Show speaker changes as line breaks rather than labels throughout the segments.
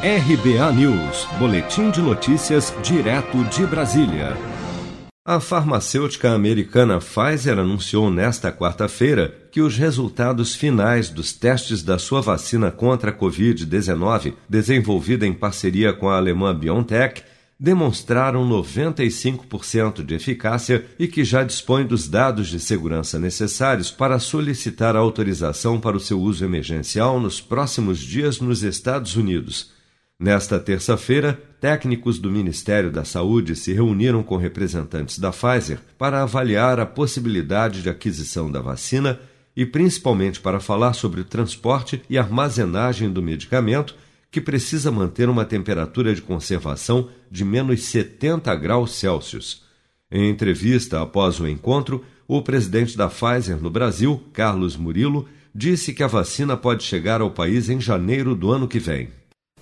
RBA News, Boletim de Notícias, direto de Brasília. A farmacêutica americana Pfizer anunciou nesta quarta-feira que os resultados finais dos testes da sua vacina contra a Covid-19, desenvolvida em parceria com a alemã BioNTech, demonstraram 95% de eficácia e que já dispõe dos dados de segurança necessários para solicitar autorização para o seu uso emergencial nos próximos dias nos Estados Unidos. Nesta terça-feira, técnicos do Ministério da Saúde se reuniram com representantes da Pfizer para avaliar a possibilidade de aquisição da vacina e principalmente para falar sobre o transporte e armazenagem do medicamento que precisa manter uma temperatura de conservação de menos 70 graus Celsius. Em entrevista após o encontro, o presidente da Pfizer no Brasil, Carlos Murilo, disse que a vacina pode chegar ao país em janeiro do ano que vem.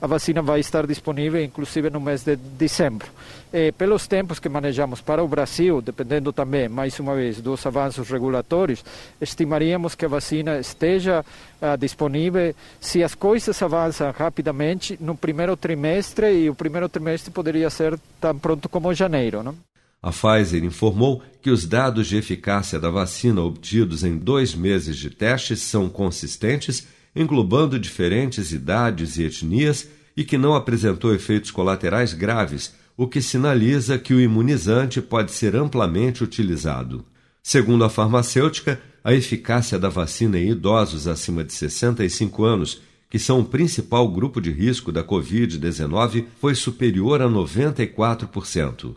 A vacina vai estar disponível inclusive no mês de dezembro. E, pelos tempos que manejamos para o Brasil, dependendo também, mais uma vez, dos avanços regulatórios, estimaríamos que a vacina esteja uh, disponível se as coisas avançam rapidamente no primeiro trimestre e o primeiro trimestre poderia ser tão pronto como janeiro. Não?
A Pfizer informou que os dados de eficácia da vacina obtidos em dois meses de testes são consistentes englobando diferentes idades e etnias e que não apresentou efeitos colaterais graves, o que sinaliza que o imunizante pode ser amplamente utilizado. Segundo a farmacêutica, a eficácia da vacina em idosos acima de 65 anos, que são o principal grupo de risco da Covid-19, foi superior a 94%.